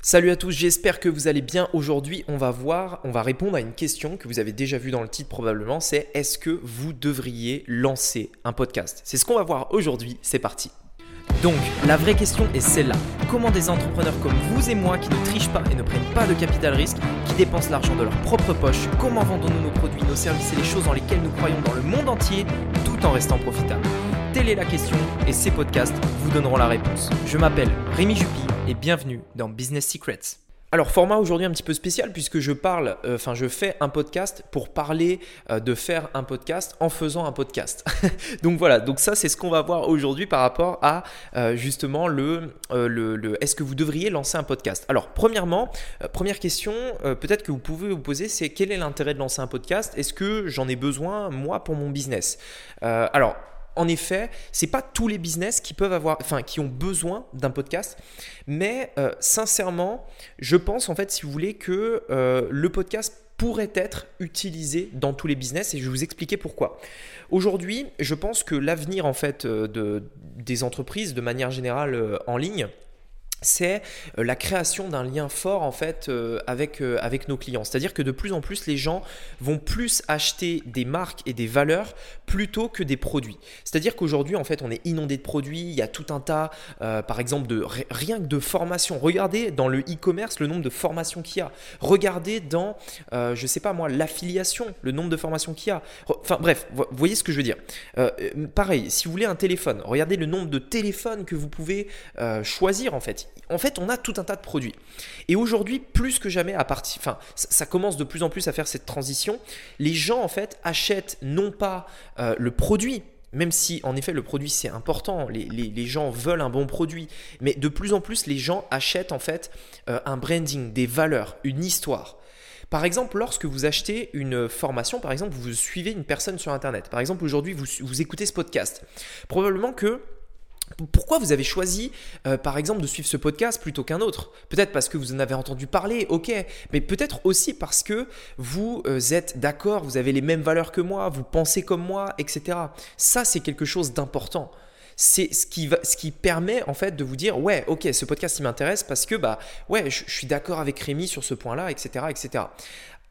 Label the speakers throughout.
Speaker 1: Salut à tous, j'espère que vous allez bien. Aujourd'hui, on va voir, on va répondre à une question que vous avez déjà vue dans le titre probablement, c'est est-ce que vous devriez lancer un podcast? C'est ce qu'on va voir aujourd'hui, c'est parti. Donc, la vraie question est celle-là. Comment des entrepreneurs comme vous et moi qui ne trichent pas et ne prennent pas de capital risque, qui dépensent l'argent de leur propre poche, comment vendons-nous nos produits, nos services et les choses dans lesquelles nous croyons dans le monde entier tout en restant profitables? Telle est la question et ces podcasts vous donneront la réponse. Je m'appelle Rémi Juppy bienvenue dans Business Secrets. Alors format aujourd'hui un petit peu spécial puisque je parle, euh, enfin je fais un podcast pour parler euh, de faire un podcast en faisant un podcast. donc voilà, donc ça c'est ce qu'on va voir aujourd'hui par rapport à euh, justement le, le, le est-ce que vous devriez lancer un podcast? Alors premièrement, première question peut-être que vous pouvez vous poser c'est quel est l'intérêt de lancer un podcast? Est-ce que j'en ai besoin moi pour mon business? Alors en effet, c'est pas tous les business qui peuvent avoir, enfin, qui ont besoin d'un podcast, mais euh, sincèrement, je pense en fait, si vous voulez, que euh, le podcast pourrait être utilisé dans tous les business et je vais vous expliquer pourquoi. Aujourd'hui, je pense que l'avenir en fait euh, de, des entreprises de manière générale en ligne, c'est euh, la création d'un lien fort en fait euh, avec, euh, avec nos clients. C'est-à-dire que de plus en plus les gens vont plus acheter des marques et des valeurs plutôt que des produits. C'est-à-dire qu'aujourd'hui en fait on est inondé de produits, il y a tout un tas par exemple de rien que de formations. Regardez dans le e-commerce le nombre de formations qu'il y a. Regardez dans je sais pas moi l'affiliation, le nombre de formations qu'il y a. Enfin bref, vous voyez ce que je veux dire. pareil, si vous voulez un téléphone, regardez le nombre de téléphones que vous pouvez choisir en fait en fait, on a tout un tas de produits. Et aujourd'hui, plus que jamais, à partir, enfin, ça, commence de plus en plus à faire cette transition. Les gens, en fait, achètent non pas euh, le produit, même si en effet le produit c'est important, les, gens veulent un bon produit, mais de plus en plus les gens achètent en fait euh, un branding, des valeurs, une histoire. Par exemple, lorsque vous achetez une formation, par exemple, vous suivez une personne sur Internet, par exemple aujourd'hui vous, vous écoutez ce podcast, probablement que pourquoi vous avez choisi, euh, par exemple, de suivre ce podcast plutôt qu'un autre? Peut-être parce que vous en avez entendu parler, ok, mais peut-être aussi parce que vous euh, êtes d'accord, vous avez les mêmes valeurs que moi, vous pensez comme moi, etc. Ça, c'est quelque chose d'important. C'est ce qui, permet en fait de vous dire, ouais, ok, ce podcast il m'intéresse parce que bah ouais, je, suis d'accord avec Rémi sur ce point-là, etc., etc.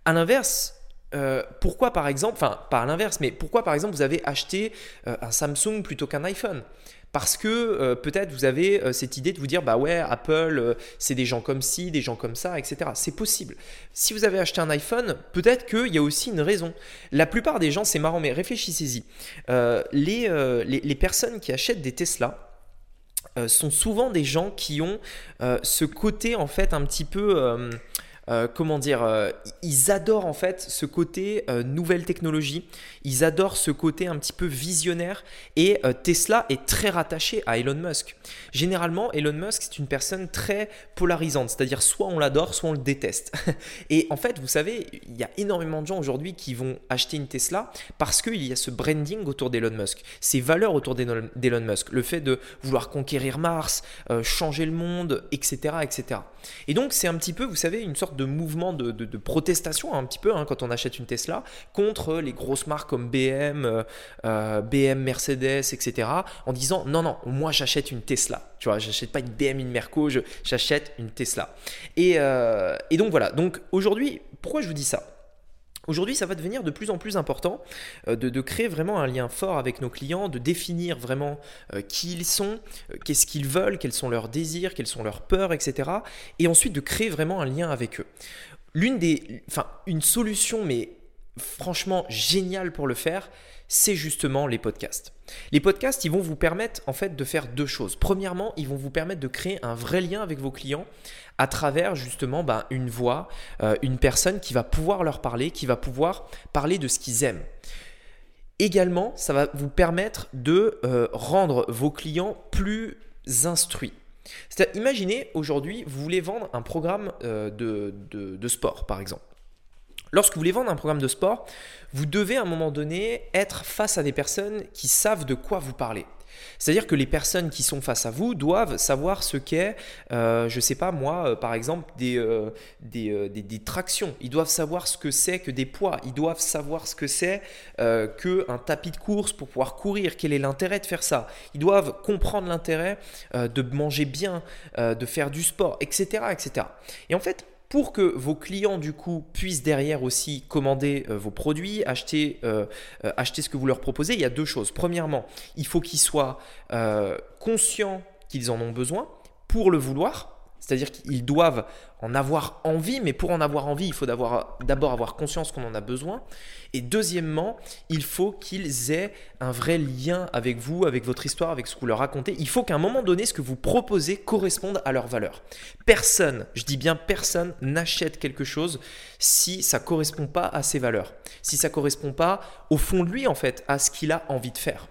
Speaker 1: À l'inverse, euh, pourquoi par exemple, enfin pas à l'inverse, mais pourquoi par exemple vous avez acheté un Samsung plutôt qu'un iPhone? Parce que euh, peut-être vous avez euh, cette idée de vous dire bah ouais Apple euh, c'est des gens comme ci, des gens comme ça, etc. C'est possible. Si vous avez acheté un iPhone, peut-être qu'il y a aussi une raison. La plupart des gens, c'est marrant, mais réfléchissez-y. Les, les, les, personnes qui achètent des Tesla sont souvent des gens qui ont ce côté en fait un petit peu euh, comment dire, euh, ils adorent en fait ce côté euh, nouvelle technologie, ils adorent ce côté un petit peu visionnaire et Tesla est très rattaché à Elon Musk. Généralement, Elon Musk c'est une personne très polarisante, c'est-à-dire soit on l'adore, soit on le déteste. et en fait, vous savez, il y a énormément de gens aujourd'hui qui vont acheter une Tesla parce qu'il y a ce branding autour d'Elon Musk, ces valeurs autour d'Elon Musk, le fait de vouloir conquérir Mars, changer le monde, etc., etc. Et donc c'est un petit peu, vous savez, une sorte de mouvement de, protestation un petit peu hein, quand on achète une Tesla contre les grosses marques comme BM, euh, euh, BM, Mercedes, etc. En disant non, non, moi j'achète une Tesla. Tu vois, j'achète pas une BM, une Merco, j'achète une Tesla. Et, euh, et donc voilà. Donc aujourd'hui, pourquoi je vous dis ça? Aujourd'hui, ça va devenir de plus en plus important de, créer vraiment un lien fort avec nos clients, de définir vraiment qui ils sont, qu'est-ce qu'ils veulent, quels sont leurs désirs, quelles sont leurs peurs, etc. Et ensuite de créer vraiment un lien avec eux. L'une des, enfin, une solution, mais franchement géniale pour le faire, c'est justement les podcasts. Les podcasts, ils vont vous permettre en fait de faire deux choses. Premièrement, ils vont vous permettre de créer un vrai lien avec vos clients à travers justement ben, une voix, euh, une personne qui va pouvoir leur parler, qui va pouvoir parler de ce qu'ils aiment. Également, ça va vous permettre de euh, rendre vos clients plus instruits. Imaginez aujourd'hui, vous voulez vendre un programme euh, de, sport, par exemple. Lorsque vous voulez vendre un programme de sport, vous devez à un moment donné être face à des personnes qui savent de quoi vous parlez. C'est-à-dire que les personnes qui sont face à vous doivent savoir ce qu'est, euh, je ne sais pas moi, euh, par exemple, des, euh, des, des, tractions. Ils doivent savoir ce que c'est que des poids. Ils doivent savoir ce que c'est qu'un tapis de course pour pouvoir courir. Quel est l'intérêt de faire ça? Ils doivent comprendre l'intérêt de manger bien, de faire du sport, etc., etc. Et en fait, pour que vos clients du coup puissent derrière aussi commander euh, vos produits, acheter, euh, euh, acheter ce que vous leur proposez, il y a deux choses. Premièrement, il faut qu'ils soient conscients qu'ils en ont besoin pour le vouloir. C'est-à-dire qu'ils doivent en avoir envie, mais pour en avoir envie, il faut d'abord avoir conscience qu'on en a besoin. Et deuxièmement, il faut qu'ils aient un vrai lien avec vous, avec votre histoire, avec ce que vous leur racontez. Il faut qu'à un moment donné, ce que vous proposez corresponde à leurs valeurs. Personne, je dis bien personne, n'achète quelque chose si ça ne correspond pas à ses valeurs, si ça ne correspond pas au fond de lui, en fait, à ce qu'il a envie de faire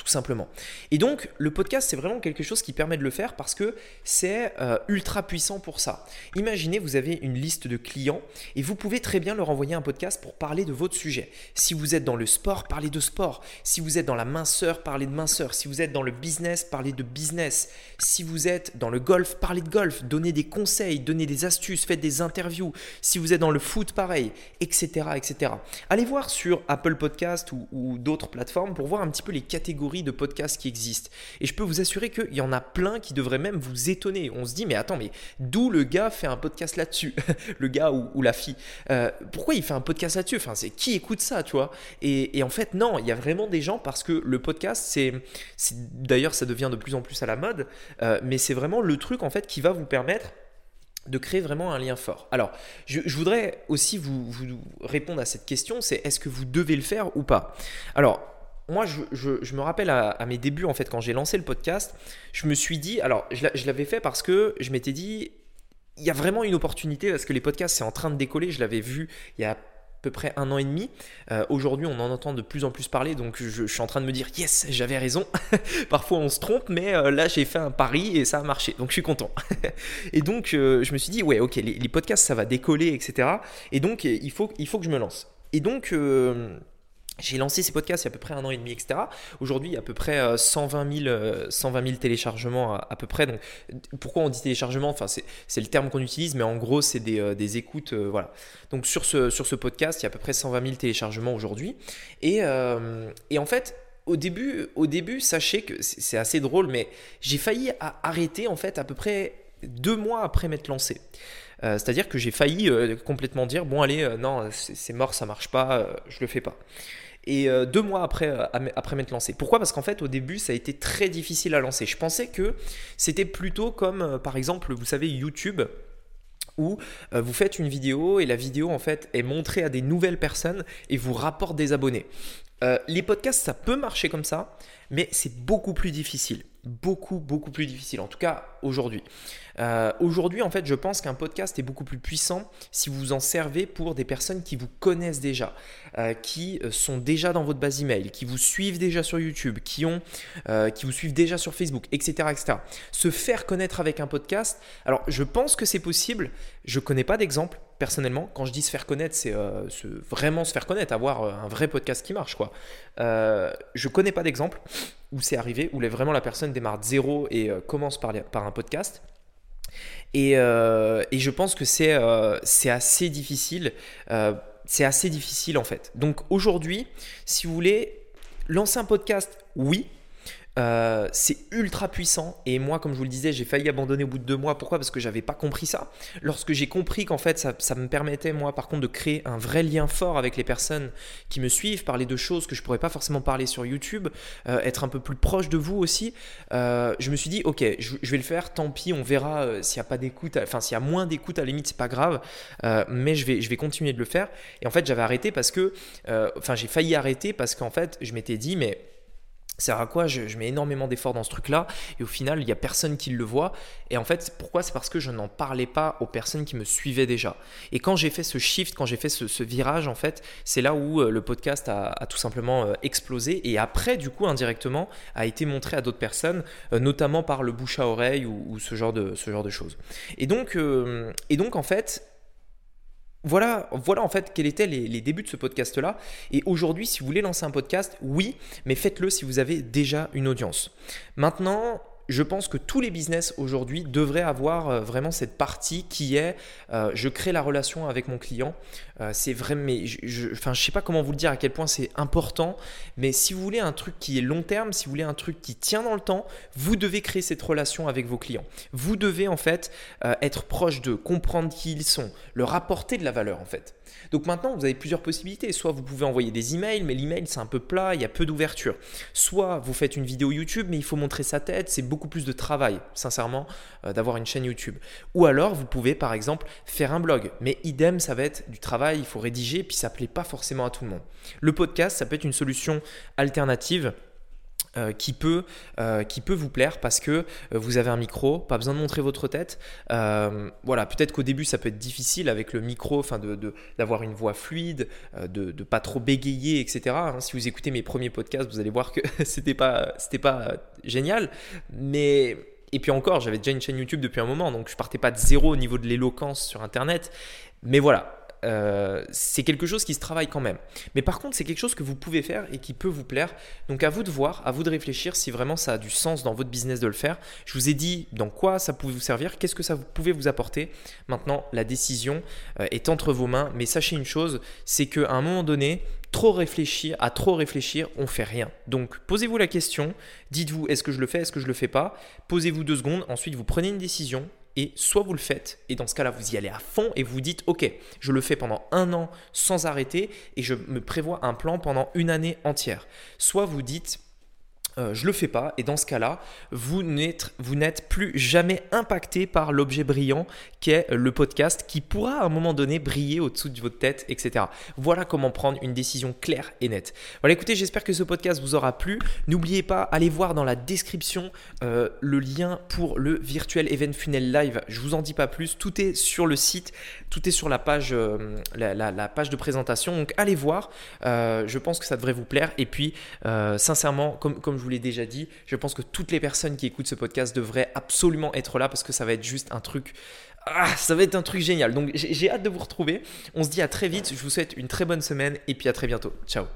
Speaker 1: tout simplement. Et donc, le podcast, c'est vraiment quelque chose qui permet de le faire parce que c'est euh, ultra puissant pour ça. Imaginez, vous avez une liste de clients et vous pouvez très bien leur envoyer un podcast pour parler de votre sujet. Si vous êtes dans le sport, parlez de sport. Si vous êtes dans la minceur, parlez de minceur. Si vous êtes dans le business, parlez de business. Si vous êtes dans le golf, parlez de golf. Donnez des conseils, donnez des astuces, faites des interviews. Si vous êtes dans le foot, pareil, etc. etc. Allez voir sur Apple Podcast ou, ou d'autres plateformes pour voir un petit peu les catégories de podcasts qui existent. Et je peux vous assurer qu'il y en a plein qui devraient même vous étonner. On se dit, mais attends, mais d'où le gars fait un podcast là-dessus Le gars ou, la fille. Euh, pourquoi il fait un podcast là-dessus Enfin, c'est qui écoute ça, tu vois et, en fait, non, il y a vraiment des gens parce que le podcast, c'est. D'ailleurs, ça devient de plus en plus à la mode, euh, mais c'est vraiment le truc en fait qui va vous permettre de créer vraiment un lien fort. Alors, je, voudrais aussi vous, vous, répondre à cette question, c'est est-ce que vous devez le faire ou pas? Alors, moi, je, me rappelle à, mes débuts, en fait, quand j'ai lancé le podcast, je me suis dit, alors, je l'avais fait parce que je m'étais dit, il y a vraiment une opportunité parce que les podcasts, c'est en train de décoller. Je l'avais vu il y a à peu près un an et demi. Euh, aujourd'hui, on en entend de plus en plus parler, donc je, suis en train de me dire, yes, j'avais raison. Parfois, on se trompe, mais euh, là, j'ai fait un pari et ça a marché, donc je suis content. et donc, euh, je me suis dit, ouais, ok, les, les, podcasts, ça va décoller, etc. Et donc, il faut, il faut que je me lance. Et donc, j'ai lancé ces podcasts il y a à peu près un an et demi, etc. Aujourd'hui, il y a à peu près 120 000, 120 téléchargements à, peu près. Donc, pourquoi on dit téléchargement? Enfin, c'est le terme qu'on utilise, mais en gros, c'est des, euh, écoutes. Euh, voilà. Donc, sur ce, sur ce podcast, il y a à peu près 120 000 téléchargements aujourd'hui. Euh, et en fait, au début, au début, sachez que c'est assez drôle, mais j'ai failli arrêter en fait à peu près deux mois après m'être lancé. C'est-à-dire que j'ai failli complètement dire bon allez non c'est mort ça marche pas je le fais pas et euh, deux mois après, euh, après m'être lancé. Pourquoi? Parce qu'en fait, au début, ça a été très difficile à lancer. Je pensais que c'était plutôt comme, euh, par exemple, vous savez, YouTube où vous faites une vidéo et la vidéo en fait est montrée à des nouvelles personnes et vous rapporte des abonnés. les podcasts, ça peut marcher comme ça, mais c'est beaucoup plus difficile beaucoup, beaucoup plus difficile, en tout cas aujourd'hui. Euh, aujourd'hui, en fait, je pense qu'un podcast est beaucoup plus puissant si vous vous en servez pour des personnes qui vous connaissent déjà, euh, qui euh, sont déjà dans votre base email, qui vous suivent déjà sur YouTube, qui, ont, qui vous suivent déjà sur Facebook, etc., etc. Se faire connaître avec un podcast, alors je pense que c'est possible, je ne connais pas d'exemple, personnellement, quand je dis se faire connaître, c'est vraiment se faire connaître, avoir un vrai podcast qui marche. Quoi. je connais pas d'exemple où c'est arrivé, où vraiment la personne démarre de zéro et euh, commence par, un podcast. Et, euh, et, je pense que c'est euh, assez difficile. c'est assez difficile en fait. Donc aujourd'hui, si vous voulez lancer un podcast, oui, euh, c'est ultra puissant et moi, comme je vous le disais, j'ai failli abandonner au bout de deux mois. Pourquoi? Parce que j'avais pas compris ça. Lorsque j'ai compris qu'en fait, ça, me permettait moi, par contre, de créer un vrai lien fort avec les personnes qui me suivent, parler de choses que je pourrais pas forcément parler sur YouTube, euh, être un peu plus proche de vous aussi. Euh, je me suis dit, ok, je, vais le faire. Tant pis, on verra s'il y a pas d'écoute. Enfin, s'il y a moins d'écoute, à la limite, c'est pas grave. mais je vais, je vais continuer de le faire. Et en fait, j'avais arrêté parce que, enfin, j'ai failli arrêter parce qu'en fait, je m'étais dit, mais c'est à quoi je, mets énormément d'efforts dans ce truc-là et au final, il n'y a personne qui le voit. Et en fait, pourquoi? C'est parce que je n'en parlais pas aux personnes qui me suivaient déjà. Et quand j'ai fait ce shift, quand j'ai fait ce, virage, en fait, c'est là où euh, le podcast a, tout simplement euh, explosé et après, du coup, indirectement, a été montré à d'autres personnes, euh, notamment par le bouche à oreille ou, ce, genre de, ce genre de choses. Et donc, et donc en fait, voilà, voilà en fait quels étaient les, les débuts de ce podcast-là. Et aujourd'hui, si vous voulez lancer un podcast, oui, mais faites-le si vous avez déjà une audience. Maintenant, je pense que tous les business aujourd'hui devraient avoir euh, vraiment cette partie qui est euh, je crée la relation avec mon client. Euh, c'est vraiment, mais je, enfin, je sais pas comment vous le dire à quel point c'est important, mais si vous voulez un truc qui est long terme, si vous voulez un truc qui tient dans le temps, vous devez créer cette relation avec vos clients. Vous devez en fait être proche d'eux, comprendre qui ils sont, leur apporter de la valeur en fait. Donc maintenant, vous avez plusieurs possibilités. Soit vous pouvez envoyer des emails, mais l'email c'est un peu plat, il y a peu d'ouverture. Soit vous faites une vidéo YouTube, mais il faut montrer sa tête, c'est beaucoup plus de travail, sincèrement, euh, d'avoir une chaîne YouTube. Ou alors vous pouvez par exemple faire un blog, mais idem, ça va être du travail, il faut rédiger, puis ça plaît pas forcément à tout le monde. Le podcast, ça peut être une solution alternative euh, qui, peut, euh, qui peut vous plaire parce que euh, vous avez un micro, pas besoin de montrer votre tête. voilà, peut-être qu'au début ça peut être difficile avec le micro, enfin de, d'avoir une voix fluide, de pas trop bégayer, etc. Hein, si vous écoutez mes premiers podcasts, vous allez voir que c'était pas, c'était pas génial, mais et puis encore, j'avais déjà une chaîne YouTube depuis un moment, donc je partais pas de zéro au niveau de l'éloquence sur Internet. Mais voilà, euh, c'est quelque chose qui se travaille quand même. Mais par contre, c'est quelque chose que vous pouvez faire et qui peut vous plaire. Donc à vous de voir, à vous de réfléchir si vraiment ça a du sens dans votre business de le faire. Je vous ai dit dans quoi ça pouvait vous servir, qu'est-ce que ça pouvait vous apporter. Maintenant, la décision euh, est entre vos mains. Mais sachez une chose, c'est qu'à un moment donné, trop réfléchir, à trop réfléchir, on fait rien. Donc posez-vous la question, dites-vous est-ce que je le fais, est-ce que je le fais pas? Posez-vous deux secondes, ensuite vous prenez une décision et soit vous le faites, et dans ce cas-là, vous y allez à fond et vous dites, OK, je le fais pendant un an sans arrêter et je me prévois un plan pendant une année entière. Soit vous dites, euh, je le fais pas et dans ce cas-là, vous n'êtes, vous n'êtes plus jamais impacté par l'objet brillant qu'est le podcast qui pourra à un moment donné briller au-dessous de votre tête, etc. Voilà comment prendre une décision claire et nette. Voilà, écoutez, j'espère que ce podcast vous aura plu. N'oubliez pas, allez voir dans la description euh, le lien pour le virtuel event funnel live. Je vous en dis pas plus, tout est sur le site, tout est sur la page, euh, la, page de présentation. Donc allez voir, je pense que ça devrait vous plaire. Et puis, sincèrement, comme, comme je vous l'ai déjà dit, je pense que toutes les personnes qui écoutent ce podcast devraient absolument être là parce que ça va être juste un truc. Ah, ça va être un truc génial. Donc j'ai hâte de vous retrouver. On se dit à très vite. Je vous souhaite une très bonne semaine et puis à très bientôt. Ciao